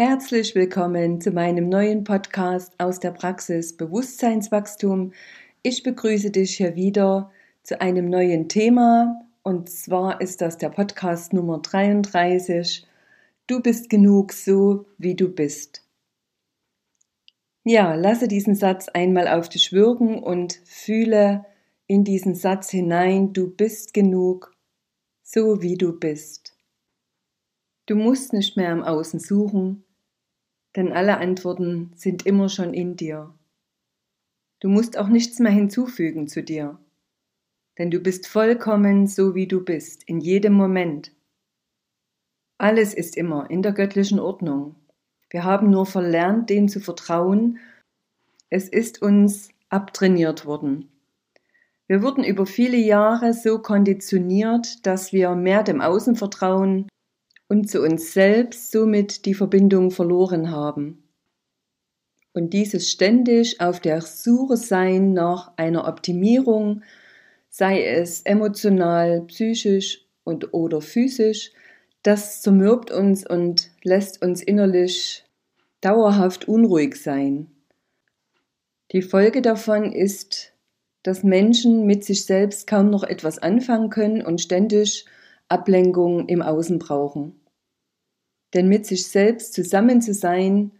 Herzlich willkommen zu meinem neuen Podcast aus der Praxis Bewusstseinswachstum. Ich begrüße dich hier wieder zu einem neuen Thema und zwar ist das der Podcast Nummer 33. Du bist genug so, wie du bist. Ja, lasse diesen Satz einmal auf dich wirken und fühle in diesen Satz hinein, du bist genug so, wie du bist. Du musst nicht mehr im Außen suchen, denn alle Antworten sind immer schon in dir. Du musst auch nichts mehr hinzufügen zu dir, denn du bist vollkommen so wie du bist, in jedem Moment. Alles ist immer in der göttlichen Ordnung. Wir haben nur verlernt, dem zu vertrauen. Es ist uns abtrainiert worden. Wir wurden über viele Jahre so konditioniert, dass wir mehr dem Außen vertrauen und zu uns selbst somit die Verbindung verloren haben. Und dieses ständig auf der Suche sein nach einer Optimierung, sei es emotional, psychisch und oder physisch, das zermürbt uns und lässt uns innerlich dauerhaft unruhig sein. Die Folge davon ist, dass Menschen mit sich selbst kaum noch etwas anfangen können und ständig Ablenkung im Außen brauchen. Denn mit sich selbst zusammen zu sein,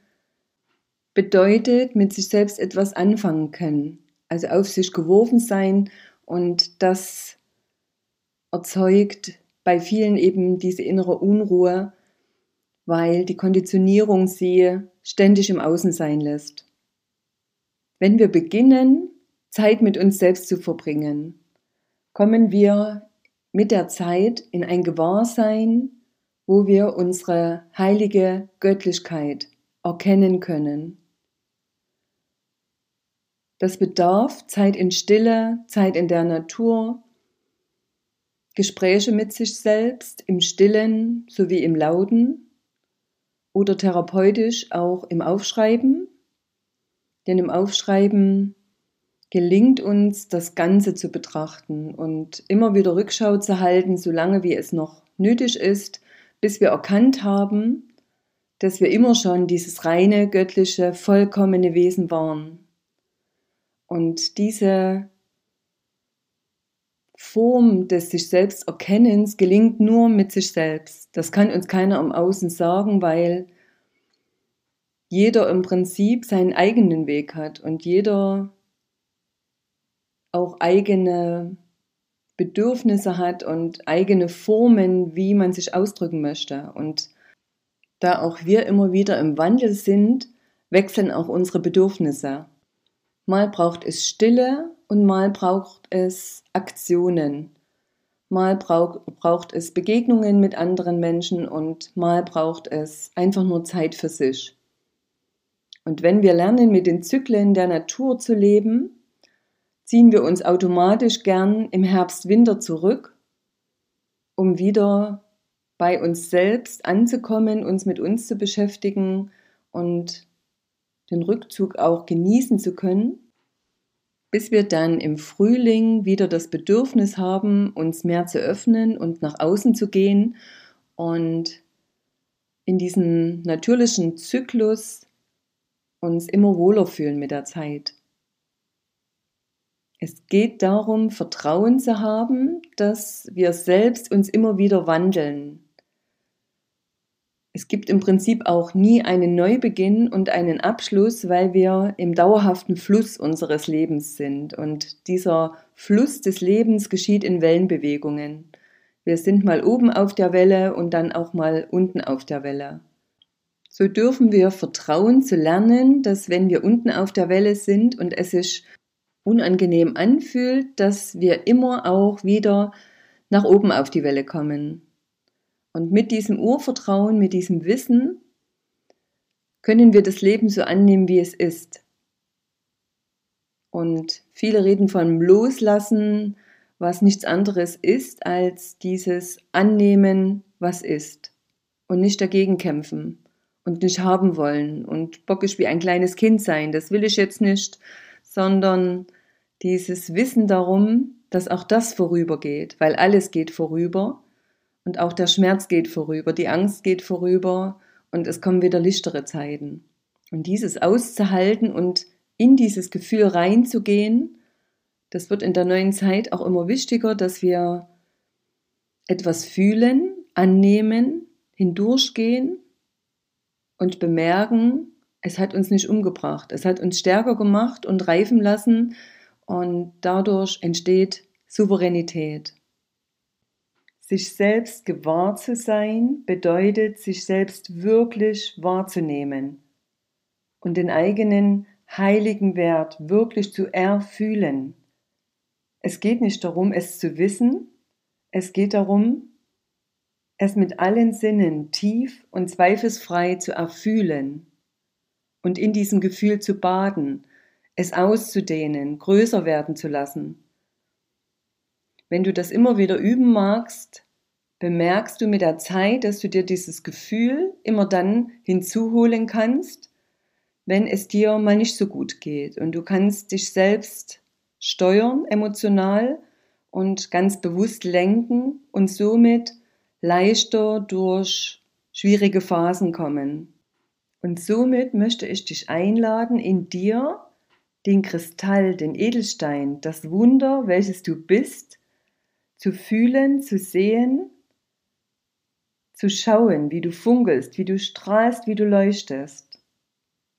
bedeutet mit sich selbst etwas anfangen können. Also auf sich geworfen sein und das erzeugt bei vielen eben diese innere Unruhe, weil die Konditionierung sie ständig im Außen sein lässt. Wenn wir beginnen, Zeit mit uns selbst zu verbringen, kommen wir mit der Zeit in ein Gewahrsein, wo wir unsere heilige Göttlichkeit erkennen können. Das bedarf Zeit in Stille, Zeit in der Natur, Gespräche mit sich selbst im Stillen sowie im Lauten oder therapeutisch auch im Aufschreiben. Denn im Aufschreiben gelingt uns, das Ganze zu betrachten und immer wieder Rückschau zu halten, solange wie es noch nötig ist, bis wir erkannt haben, dass wir immer schon dieses reine, göttliche, vollkommene Wesen waren. Und diese Form des sich selbst Erkennens gelingt nur mit sich selbst. Das kann uns keiner im Außen sagen, weil jeder im Prinzip seinen eigenen Weg hat und jeder auch eigene Bedürfnisse hat und eigene Formen, wie man sich ausdrücken möchte. Und da auch wir immer wieder im Wandel sind, wechseln auch unsere Bedürfnisse. Mal braucht es Stille und mal braucht es Aktionen. Mal brauch, braucht es Begegnungen mit anderen Menschen und mal braucht es einfach nur Zeit für sich. Und wenn wir lernen, mit den Zyklen der Natur zu leben, ziehen wir uns automatisch gern im Herbst-Winter zurück, um wieder bei uns selbst anzukommen, uns mit uns zu beschäftigen und den Rückzug auch genießen zu können, bis wir dann im Frühling wieder das Bedürfnis haben, uns mehr zu öffnen und nach außen zu gehen und in diesem natürlichen Zyklus uns immer wohler fühlen mit der Zeit. Es geht darum, Vertrauen zu haben, dass wir selbst uns immer wieder wandeln. Es gibt im Prinzip auch nie einen Neubeginn und einen Abschluss, weil wir im dauerhaften Fluss unseres Lebens sind. Und dieser Fluss des Lebens geschieht in Wellenbewegungen. Wir sind mal oben auf der Welle und dann auch mal unten auf der Welle. So dürfen wir vertrauen zu lernen, dass wenn wir unten auf der Welle sind und es sich unangenehm anfühlt, dass wir immer auch wieder nach oben auf die Welle kommen. Und mit diesem Urvertrauen, mit diesem Wissen können wir das Leben so annehmen, wie es ist. Und viele reden von Loslassen, was nichts anderes ist als dieses Annehmen, was ist. Und nicht dagegen kämpfen und nicht haben wollen und bockisch wie ein kleines Kind sein. Das will ich jetzt nicht, sondern dieses Wissen darum, dass auch das vorübergeht, weil alles geht vorüber und auch der Schmerz geht vorüber, die Angst geht vorüber und es kommen wieder lichtere Zeiten. Und dieses auszuhalten und in dieses Gefühl reinzugehen, das wird in der neuen Zeit auch immer wichtiger, dass wir etwas fühlen, annehmen, hindurchgehen und bemerken, es hat uns nicht umgebracht, es hat uns stärker gemacht und reifen lassen und dadurch entsteht Souveränität. Sich selbst gewahr zu sein bedeutet, sich selbst wirklich wahrzunehmen und den eigenen heiligen Wert wirklich zu erfühlen. Es geht nicht darum, es zu wissen, es geht darum, es mit allen Sinnen tief und zweifelsfrei zu erfühlen und in diesem Gefühl zu baden, es auszudehnen, größer werden zu lassen. Wenn du das immer wieder üben magst, bemerkst du mit der Zeit, dass du dir dieses Gefühl immer dann hinzuholen kannst, wenn es dir mal nicht so gut geht. Und du kannst dich selbst steuern, emotional und ganz bewusst lenken und somit leichter durch schwierige Phasen kommen. Und somit möchte ich dich einladen, in dir den Kristall, den Edelstein, das Wunder, welches du bist, zu fühlen, zu sehen, zu schauen, wie du funkelst, wie du strahlst, wie du leuchtest.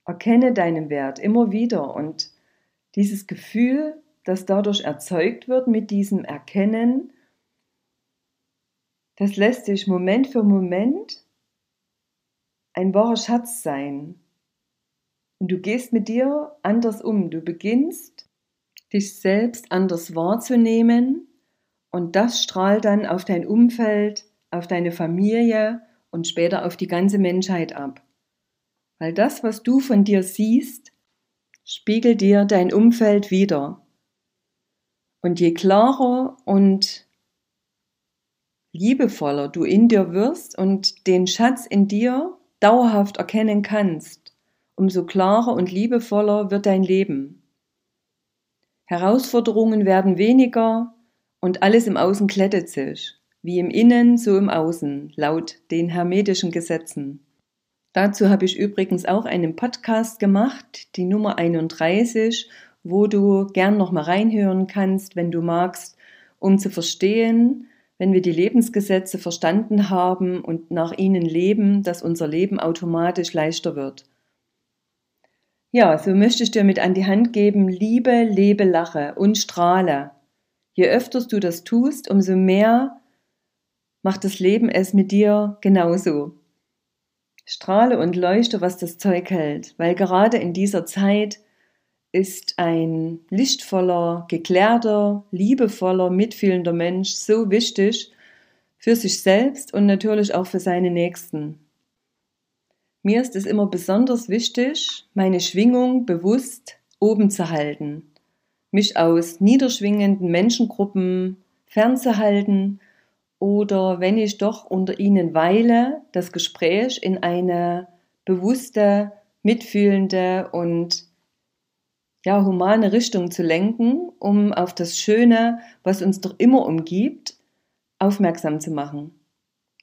Erkenne deinen Wert immer wieder und dieses Gefühl, das dadurch erzeugt wird mit diesem Erkennen, das lässt sich Moment für Moment ein wahrer Schatz sein. Und du gehst mit dir anders um. Du beginnst, dich selbst anders wahrzunehmen und das strahlt dann auf dein Umfeld, auf deine Familie und später auf die ganze Menschheit ab. Weil das, was du von dir siehst, spiegelt dir dein Umfeld wieder. Und je klarer und liebevoller du in dir wirst und den Schatz in dir dauerhaft erkennen kannst, umso klarer und liebevoller wird dein Leben. Herausforderungen werden weniger und alles im Außen klettet sich, wie im Innen so im Außen, laut den hermetischen Gesetzen. Dazu habe ich übrigens auch einen Podcast gemacht, die Nummer 31, wo du gern noch mal reinhören kannst, wenn du magst, um zu verstehen, wenn wir die Lebensgesetze verstanden haben und nach ihnen leben, dass unser Leben automatisch leichter wird. Ja, so möchte ich dir mit an die Hand geben, liebe, lebe, lache und strahle. Je öfters du das tust, umso mehr macht das Leben es mit dir genauso. Strahle und leuchte, was das Zeug hält, weil gerade in dieser Zeit ist ein lichtvoller, geklärter, liebevoller, mitfühlender Mensch so wichtig für sich selbst und natürlich auch für seine Nächsten. Mir ist es immer besonders wichtig, meine Schwingung bewusst oben zu halten, mich aus niederschwingenden Menschengruppen fernzuhalten oder wenn ich doch unter ihnen weile, das Gespräch in eine bewusste, mitfühlende und ja, humane Richtung zu lenken, um auf das Schöne, was uns doch immer umgibt, aufmerksam zu machen.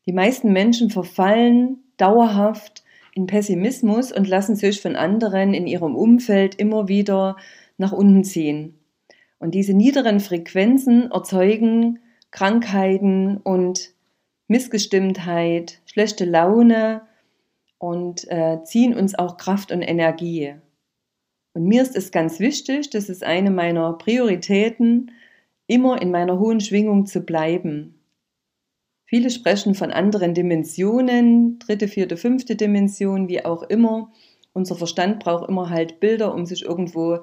Die meisten Menschen verfallen dauerhaft in Pessimismus und lassen sich von anderen in ihrem Umfeld immer wieder nach unten ziehen. Und diese niederen Frequenzen erzeugen Krankheiten und Missgestimmtheit, schlechte Laune und äh, ziehen uns auch Kraft und Energie. Und mir ist es ganz wichtig, das ist eine meiner Prioritäten, immer in meiner hohen Schwingung zu bleiben. Viele sprechen von anderen Dimensionen, dritte, vierte, fünfte Dimension, wie auch immer. Unser Verstand braucht immer halt Bilder, um sich irgendwo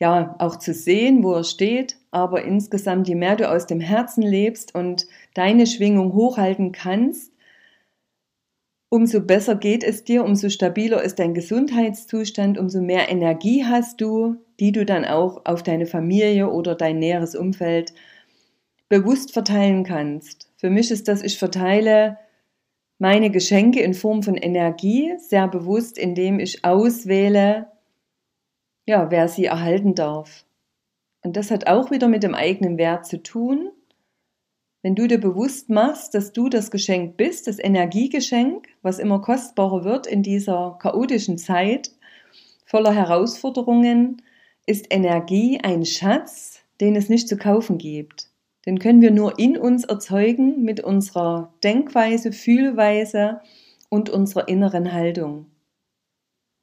ja auch zu sehen, wo er steht. Aber insgesamt, je mehr du aus dem Herzen lebst und deine Schwingung hochhalten kannst, umso besser geht es dir, umso stabiler ist dein Gesundheitszustand, umso mehr Energie hast du, die du dann auch auf deine Familie oder dein näheres Umfeld bewusst verteilen kannst. Für mich ist das, ich verteile meine Geschenke in Form von Energie sehr bewusst, indem ich auswähle, ja, wer sie erhalten darf. Und das hat auch wieder mit dem eigenen Wert zu tun. Wenn du dir bewusst machst, dass du das Geschenk bist, das Energiegeschenk, was immer kostbarer wird in dieser chaotischen Zeit voller Herausforderungen, ist Energie ein Schatz, den es nicht zu kaufen gibt. Den können wir nur in uns erzeugen mit unserer Denkweise, Fühlweise und unserer inneren Haltung.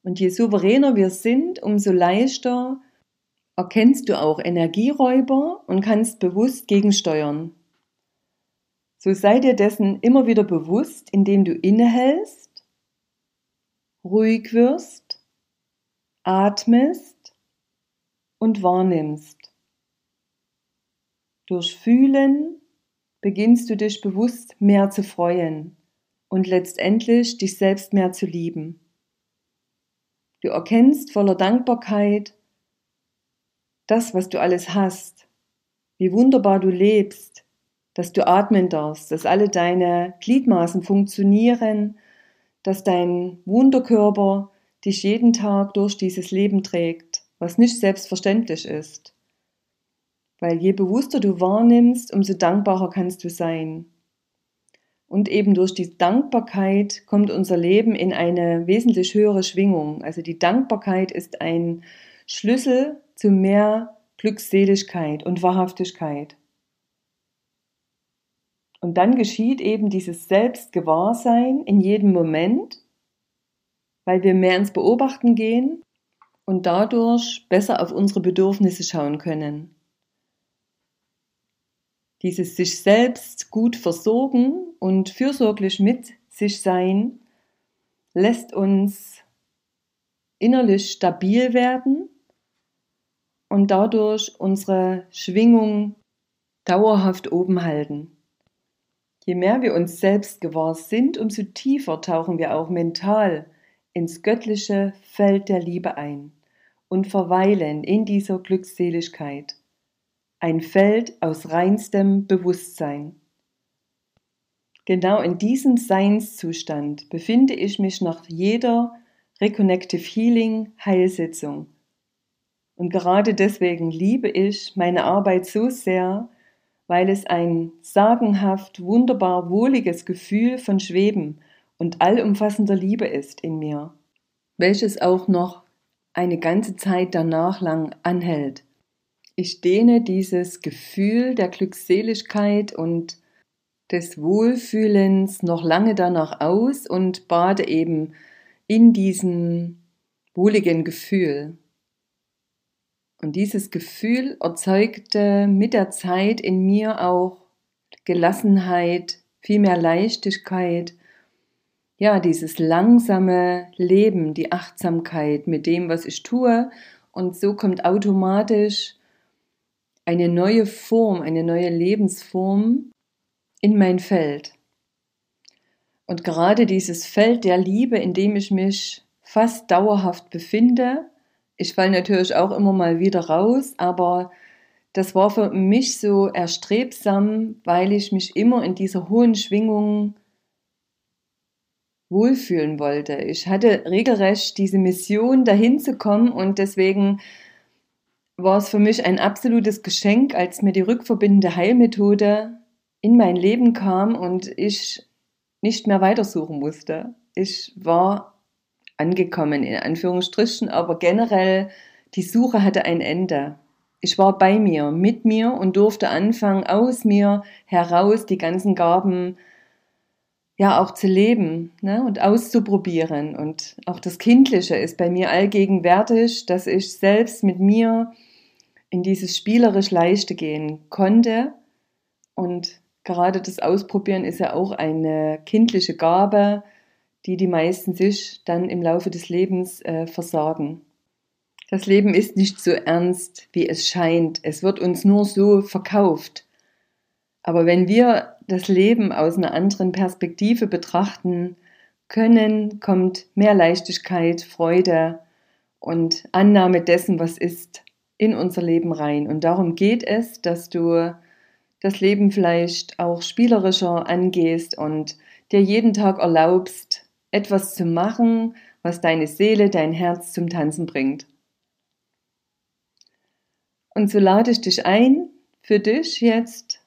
Und je souveräner wir sind, umso leichter erkennst du auch Energieräuber und kannst bewusst gegensteuern. So sei dir dessen immer wieder bewusst, indem du innehältst, ruhig wirst, atmest und wahrnimmst. Durch Fühlen beginnst du dich bewusst mehr zu freuen und letztendlich dich selbst mehr zu lieben. Du erkennst voller Dankbarkeit das, was du alles hast, wie wunderbar du lebst, dass du atmen darfst, dass alle deine Gliedmaßen funktionieren, dass dein Wunderkörper dich jeden Tag durch dieses Leben trägt, was nicht selbstverständlich ist. Weil je bewusster du wahrnimmst, umso dankbarer kannst du sein. Und eben durch die Dankbarkeit kommt unser Leben in eine wesentlich höhere Schwingung. Also die Dankbarkeit ist ein Schlüssel zu mehr Glückseligkeit und Wahrhaftigkeit. Und dann geschieht eben dieses Selbstgewahrsein in jedem Moment, weil wir mehr ins Beobachten gehen und dadurch besser auf unsere Bedürfnisse schauen können. Dieses sich selbst gut versorgen und fürsorglich mit sich sein lässt uns innerlich stabil werden und dadurch unsere Schwingung dauerhaft oben halten. Je mehr wir uns selbst gewahr sind, umso tiefer tauchen wir auch mental ins göttliche Feld der Liebe ein und verweilen in dieser Glückseligkeit. Ein Feld aus reinstem Bewusstsein. Genau in diesem Seinszustand befinde ich mich nach jeder Reconnective Healing Heilsitzung. Und gerade deswegen liebe ich meine Arbeit so sehr, weil es ein sagenhaft, wunderbar wohliges Gefühl von Schweben und allumfassender Liebe ist in mir, welches auch noch eine ganze Zeit danach lang anhält. Ich dehne dieses Gefühl der Glückseligkeit und des Wohlfühlens noch lange danach aus und bade eben in diesem wohligen Gefühl. Und dieses Gefühl erzeugte mit der Zeit in mir auch Gelassenheit, viel mehr Leichtigkeit, ja, dieses langsame Leben, die Achtsamkeit mit dem, was ich tue. Und so kommt automatisch eine neue Form, eine neue Lebensform in mein Feld. Und gerade dieses Feld der Liebe, in dem ich mich fast dauerhaft befinde, ich falle natürlich auch immer mal wieder raus, aber das war für mich so erstrebsam, weil ich mich immer in dieser hohen Schwingung wohlfühlen wollte. Ich hatte regelrecht diese Mission, dahin zu kommen und deswegen war es für mich ein absolutes Geschenk, als mir die rückverbindende Heilmethode in mein Leben kam und ich nicht mehr weitersuchen musste. Ich war angekommen, in Anführungsstrichen, aber generell die Suche hatte ein Ende. Ich war bei mir, mit mir und durfte anfangen, aus mir heraus die ganzen Gaben ja auch zu leben ne, und auszuprobieren. Und auch das Kindliche ist bei mir allgegenwärtig, dass ich selbst mit mir in dieses spielerisch Leichte gehen konnte. Und gerade das Ausprobieren ist ja auch eine kindliche Gabe, die die meisten sich dann im Laufe des Lebens äh, versagen. Das Leben ist nicht so ernst, wie es scheint. Es wird uns nur so verkauft. Aber wenn wir das Leben aus einer anderen Perspektive betrachten, können, kommt mehr Leichtigkeit, Freude und Annahme dessen, was ist, in unser Leben rein. Und darum geht es, dass du das Leben vielleicht auch spielerischer angehst und dir jeden Tag erlaubst, etwas zu machen, was deine Seele, dein Herz zum Tanzen bringt. Und so lade ich dich ein, für dich jetzt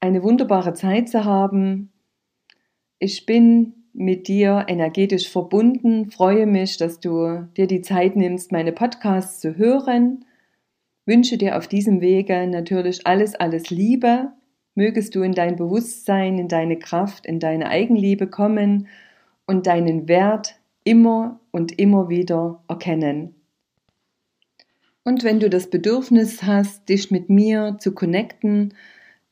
eine wunderbare Zeit zu haben. Ich bin mit dir energetisch verbunden, freue mich, dass du dir die Zeit nimmst, meine Podcasts zu hören. Wünsche dir auf diesem Wege natürlich alles, alles Liebe. Mögest du in dein Bewusstsein, in deine Kraft, in deine Eigenliebe kommen und deinen Wert immer und immer wieder erkennen. Und wenn du das Bedürfnis hast, dich mit mir zu connecten,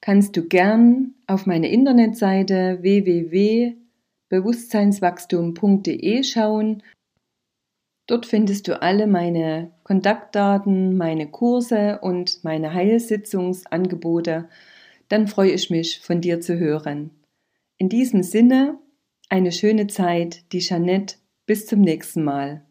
kannst du gern auf meine Internetseite www.bewusstseinswachstum.de schauen. Dort findest du alle meine Kontaktdaten, meine Kurse und meine Heilsitzungsangebote. Dann freue ich mich, von dir zu hören. In diesem Sinne, eine schöne Zeit, die Jeanette. Bis zum nächsten Mal.